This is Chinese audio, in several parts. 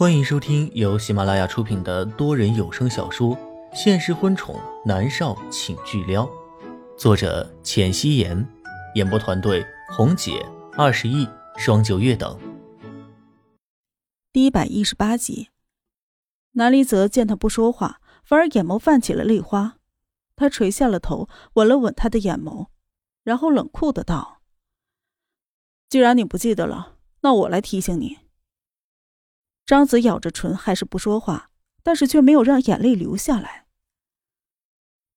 欢迎收听由喜马拉雅出品的多人有声小说《现实婚宠男少请巨撩》，作者：浅汐颜，演播团队：红姐、二十亿、双九月等。第一百一十八集，南离泽见他不说话，反而眼眸泛起了泪花。他垂下了头，吻了吻他的眼眸，然后冷酷的道：“既然你不记得了，那我来提醒你。”张子咬着唇，还是不说话，但是却没有让眼泪流下来。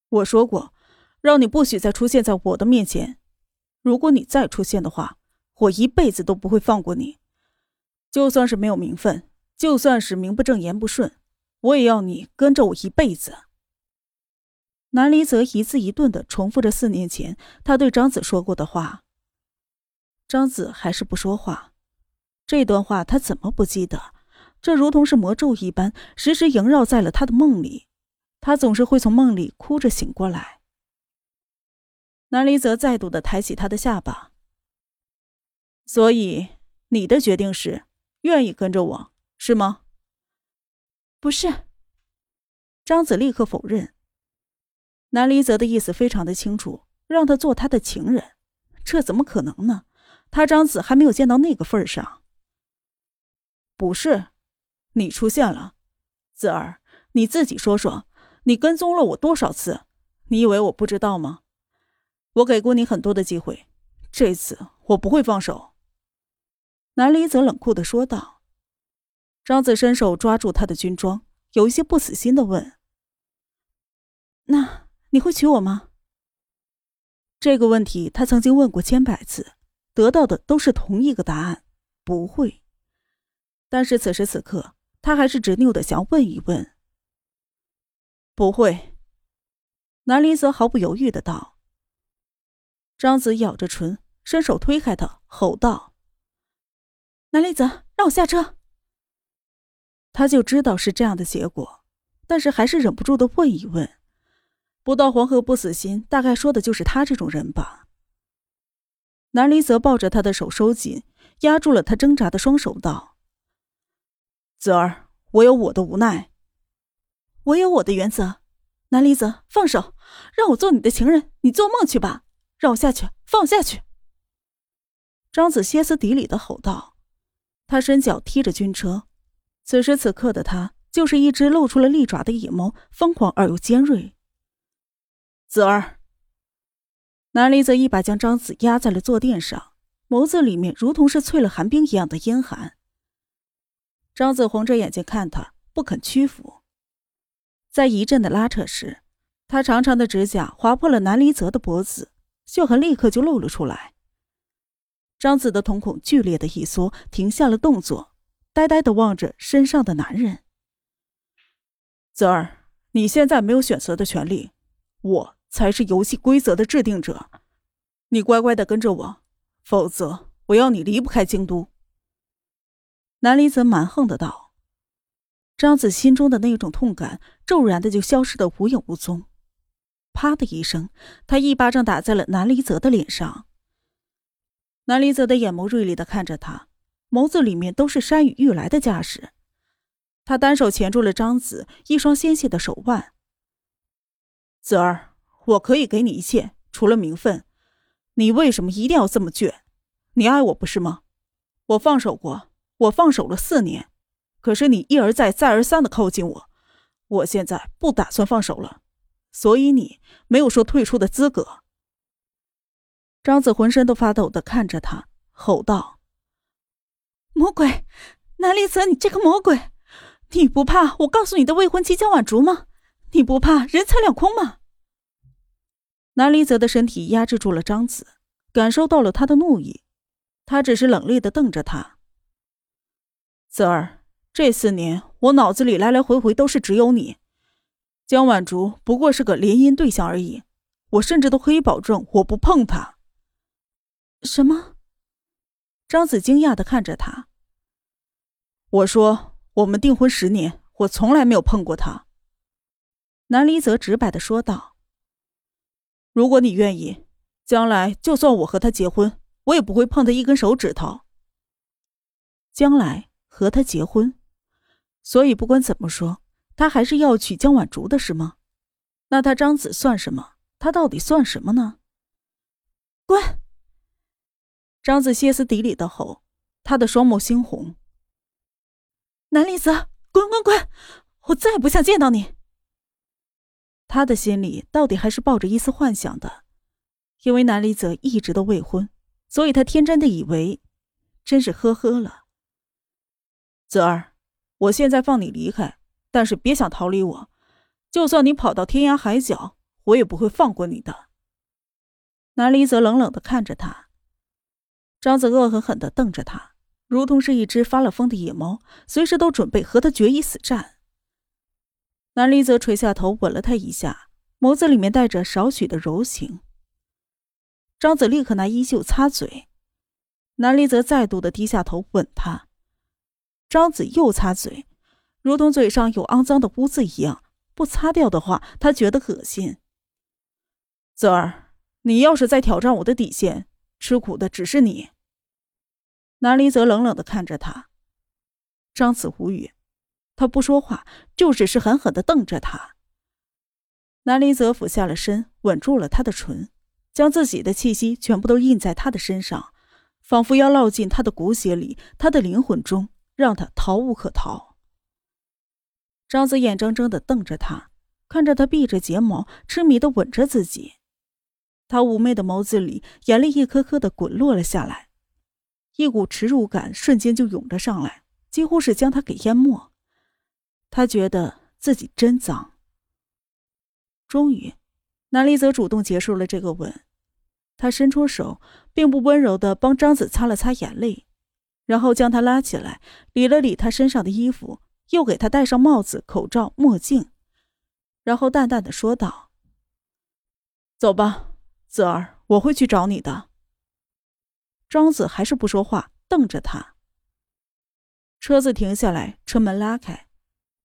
我说过，让你不许再出现在我的面前。如果你再出现的话，我一辈子都不会放过你。就算是没有名分，就算是名不正言不顺，我也要你跟着我一辈子。南离泽一字一顿的重复着四年前他对张子说过的话。张子还是不说话，这段话他怎么不记得？这如同是魔咒一般，时时萦绕在了他的梦里。他总是会从梦里哭着醒过来。南离泽再度的抬起他的下巴。所以你的决定是愿意跟着我，是吗？不是。张子立刻否认。南离泽的意思非常的清楚，让他做他的情人，这怎么可能呢？他张子还没有见到那个份上。不是，你出现了，子儿，你自己说说，你跟踪了我多少次？你以为我不知道吗？我给过你很多的机会，这次我不会放手。南离泽冷酷的说道。张子伸手抓住他的军装，有一些不死心的问：“那？”你会娶我吗？这个问题他曾经问过千百次，得到的都是同一个答案：不会。但是此时此刻，他还是执拗的想问一问。不会。南离泽毫不犹豫的道。张子咬着唇，伸手推开他，吼道：“南离泽，让我下车！”他就知道是这样的结果，但是还是忍不住的问一问。不到黄河不死心，大概说的就是他这种人吧。南离泽抱着他的手收紧，压住了他挣扎的双手，道：“子儿，我有我的无奈，我有我的原则。南离泽，放手，让我做你的情人，你做梦去吧！让我下去，放下去！”张子歇斯底里的吼道。他伸脚踢着军车，此时此刻的他，就是一只露出了利爪的野猫，疯狂而又尖锐。子儿，南离泽一把将张子压在了坐垫上，眸子里面如同是淬了寒冰一样的阴寒。张子红着眼睛看他，不肯屈服。在一阵的拉扯时，他长长的指甲划破了南离泽的脖子，血痕立刻就露了出来。张子的瞳孔剧烈的一缩，停下了动作，呆呆的望着身上的男人。泽儿，你现在没有选择的权利，我。才是游戏规则的制定者，你乖乖的跟着我，否则我要你离不开京都。”南离泽蛮横的道。张子心中的那种痛感骤然的就消失的无影无踪。啪的一声，他一巴掌打在了南离泽的脸上。南离泽的眼眸锐利的看着他，眸子里面都是山雨欲来的架势。他单手钳住了张子一双纤细的手腕，子儿。我可以给你一切，除了名分。你为什么一定要这么倔？你爱我不是吗？我放手过，我放手了四年，可是你一而再、再而三的靠近我，我现在不打算放手了，所以你没有说退出的资格。张子浑身都发抖的看着他，吼道：“魔鬼，南离泽，你这个魔鬼，你不怕我告诉你的未婚妻江婉竹吗？你不怕人财两空吗？”南离泽的身体压制住了张子，感受到了他的怒意，他只是冷厉的瞪着他。子儿，这四年我脑子里来来回回都是只有你，江晚竹不过是个联姻对象而已，我甚至都可以保证我不碰她。什么？张子惊讶的看着他。我说我们订婚十年，我从来没有碰过她。南离泽直白的说道。如果你愿意，将来就算我和他结婚，我也不会碰他一根手指头。将来和他结婚，所以不管怎么说，他还是要娶江婉竹的，是吗？那他张子算什么？他到底算什么呢？滚！张子歇斯底里的吼，他的双目猩红。南离泽，滚滚滚！我再也不想见到你。他的心里到底还是抱着一丝幻想的，因为南离泽一直都未婚，所以他天真的以为，真是呵呵了。泽儿，我现在放你离开，但是别想逃离我，就算你跑到天涯海角，我也不会放过你的。南离泽冷冷的看着他。张子恶狠狠地瞪着他，如同是一只发了疯的野猫，随时都准备和他决一死战。南离泽垂下头，吻了他一下，眸子里面带着少许的柔情。张子立刻拿衣袖擦嘴，南离泽再度的低下头吻他，张子又擦嘴，如同嘴上有肮脏的污渍一样，不擦掉的话，他觉得恶心。泽儿，你要是再挑战我的底线，吃苦的只是你。南离泽冷冷的看着他，张子无语，他不说话，就只是狠狠的瞪着他。南离泽俯下了身，吻住了他的唇，将自己的气息全部都印在他的身上，仿佛要烙进他的骨血里，他的灵魂中，让他逃无可逃。张子眼睁睁的瞪着他，看着他闭着睫毛，痴迷的吻着自己，他妩媚的眸子里，眼泪一颗颗的滚落了下来。一股耻辱感瞬间就涌了上来，几乎是将他给淹没。他觉得自己真脏。终于，南离泽主动结束了这个吻，他伸出手，并不温柔的帮张子擦了擦眼泪，然后将他拉起来，理了理他身上的衣服，又给他戴上帽子、口罩、墨镜，然后淡淡的说道：“走吧，子儿，我会去找你的。”庄子还是不说话，瞪着他。车子停下来，车门拉开，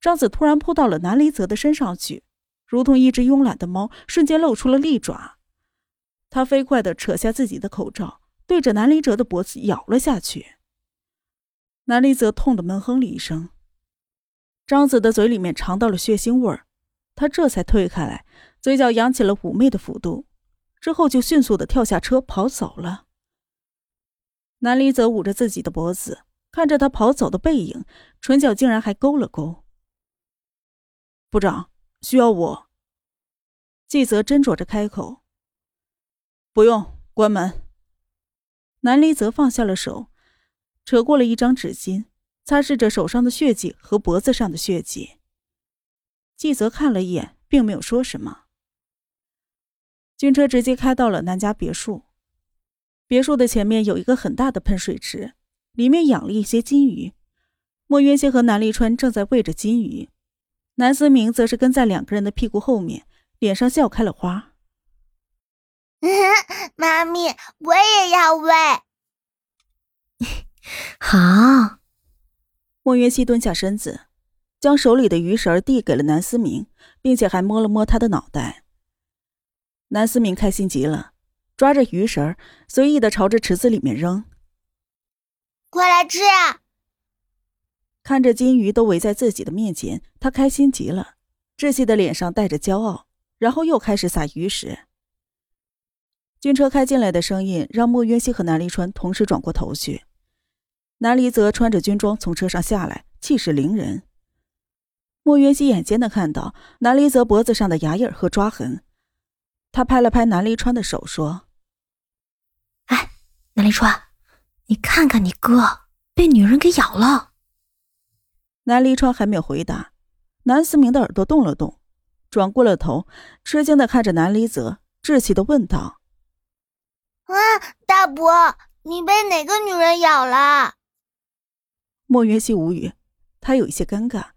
张子突然扑到了南离泽的身上去，如同一只慵懒的猫，瞬间露出了利爪。他飞快的扯下自己的口罩，对着南离泽的脖子咬了下去。南离泽痛得闷哼了一声，张子的嘴里面尝到了血腥味儿，他这才退开来，嘴角扬起了妩媚的弧度，之后就迅速的跳下车跑走了。南离则捂着自己的脖子，看着他跑走的背影，唇角竟然还勾了勾。部长需要我。季泽斟酌着开口：“不用，关门。”南离则放下了手，扯过了一张纸巾，擦拭着手上的血迹和脖子上的血迹。季泽看了一眼，并没有说什么。军车直接开到了南家别墅。别墅的前面有一个很大的喷水池，里面养了一些金鱼。莫渊熙和南立川正在喂着金鱼，南思明则是跟在两个人的屁股后面，脸上笑开了花。妈咪，我也要喂。好。莫渊熙蹲下身子，将手里的鱼食递给了南思明，并且还摸了摸他的脑袋。南思明开心极了。抓着鱼食随意的朝着池子里面扔。快来吃啊！看着金鱼都围在自己的面前，他开心极了，窒息的脸上带着骄傲，然后又开始撒鱼食。军车开进来的声音让莫渊熙和南离川同时转过头去。南离则穿着军装从车上下来，气势凌人。莫云熙眼尖的看到南离则脖子上的牙印和抓痕，他拍了拍南离川的手，说。哎南离川，你看看你哥被女人给咬了。南离川还没有回答，南思明的耳朵动了动，转过了头，吃惊的看着南离泽，稚气的问道：“啊，大伯，你被哪个女人咬了？”莫云溪无语，他有一些尴尬，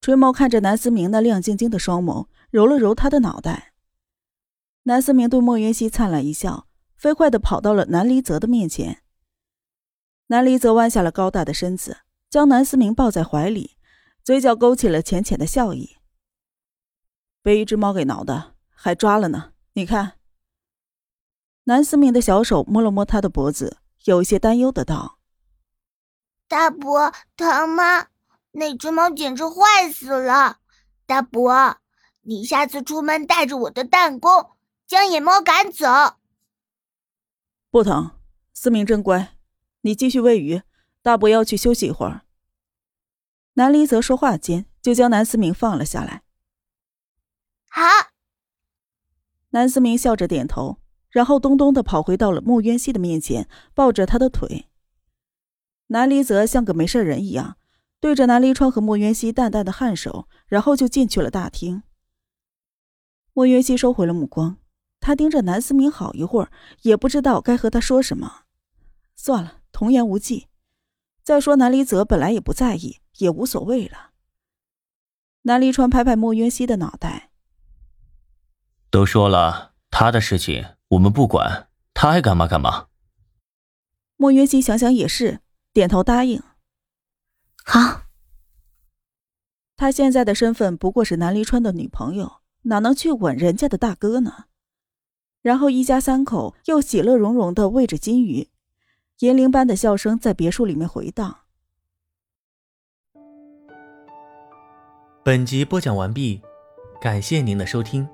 垂眸看着南思明那亮晶晶的双眸，揉了揉他的脑袋。南思明对莫云溪灿烂一笑。飞快的跑到了南离泽的面前。南离泽弯下了高大的身子，将南思明抱在怀里，嘴角勾起了浅浅的笑意。被一只猫给挠的，还抓了呢。你看。南思明的小手摸了摸他的脖子，有一些担忧的道：“大伯，疼吗？那只猫简直坏死了。大伯，你下次出门带着我的弹弓，将野猫赶走。不疼，思明真乖，你继续喂鱼，大伯要去休息一会儿。南离泽说话间，就将南思明放了下来。好，南思明笑着点头，然后咚咚的跑回到了穆渊熙的面前，抱着他的腿。南离泽像个没事人一样，对着南离川和莫渊熙淡淡的颔首，然后就进去了大厅。莫渊熙收回了目光，他盯着南思明好一会儿，也不知道该和他说什么。算了，童言无忌。再说南离泽本来也不在意，也无所谓了。南离川拍拍莫渊熙的脑袋，都说了，他的事情我们不管，他爱干嘛干嘛。莫渊熙想想也是。点头答应。好。他现在的身份不过是南离川的女朋友，哪能去吻人家的大哥呢？然后一家三口又喜乐融融的喂着金鱼，银铃般的笑声在别墅里面回荡。本集播讲完毕，感谢您的收听。